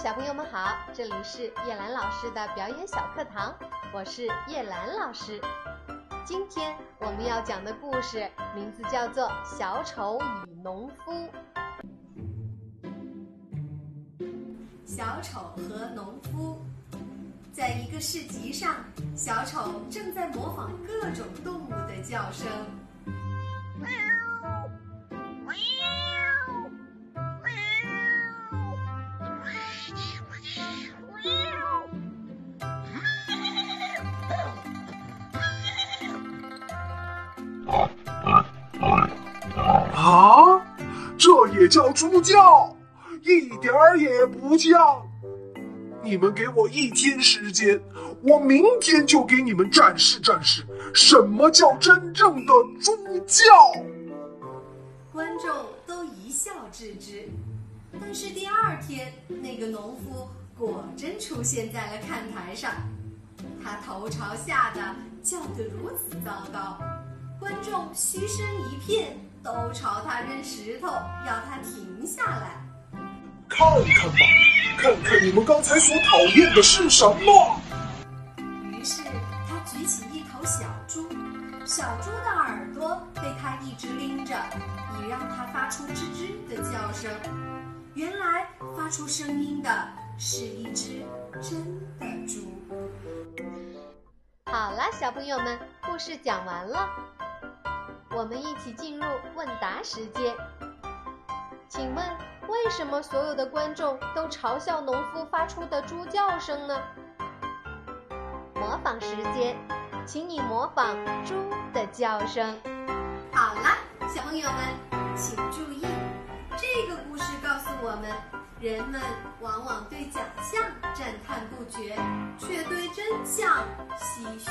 小朋友们好，这里是叶兰老师的表演小课堂，我是叶兰老师。今天我们要讲的故事名字叫做《小丑与农夫》。小丑和农夫，在一个市集上，小丑正在模仿各种动物的叫声。也叫猪叫，一点儿也不像。你们给我一天时间，我明天就给你们展示展示什么叫真正的猪叫。观众都一笑置之。但是第二天，那个农夫果真出现在了看台上，他头朝下的叫得如此糟糕，观众嘘声一片。都朝他扔石头，要他停下来。看看吧，看看你们刚才所讨厌的是什么。于是他举起一头小猪，小猪的耳朵被他一直拎着，以让它发出吱吱的叫声。原来发出声音的是一只真的猪。好了，小朋友们，故事讲完了。我们一起进入问答时间。请问，为什么所有的观众都嘲笑农夫发出的猪叫声呢？模仿时间，请你模仿猪的叫声。好了，小朋友们，请注意，这个故事告诉我们：人们往往对假象赞叹不绝，却对真相唏嘘。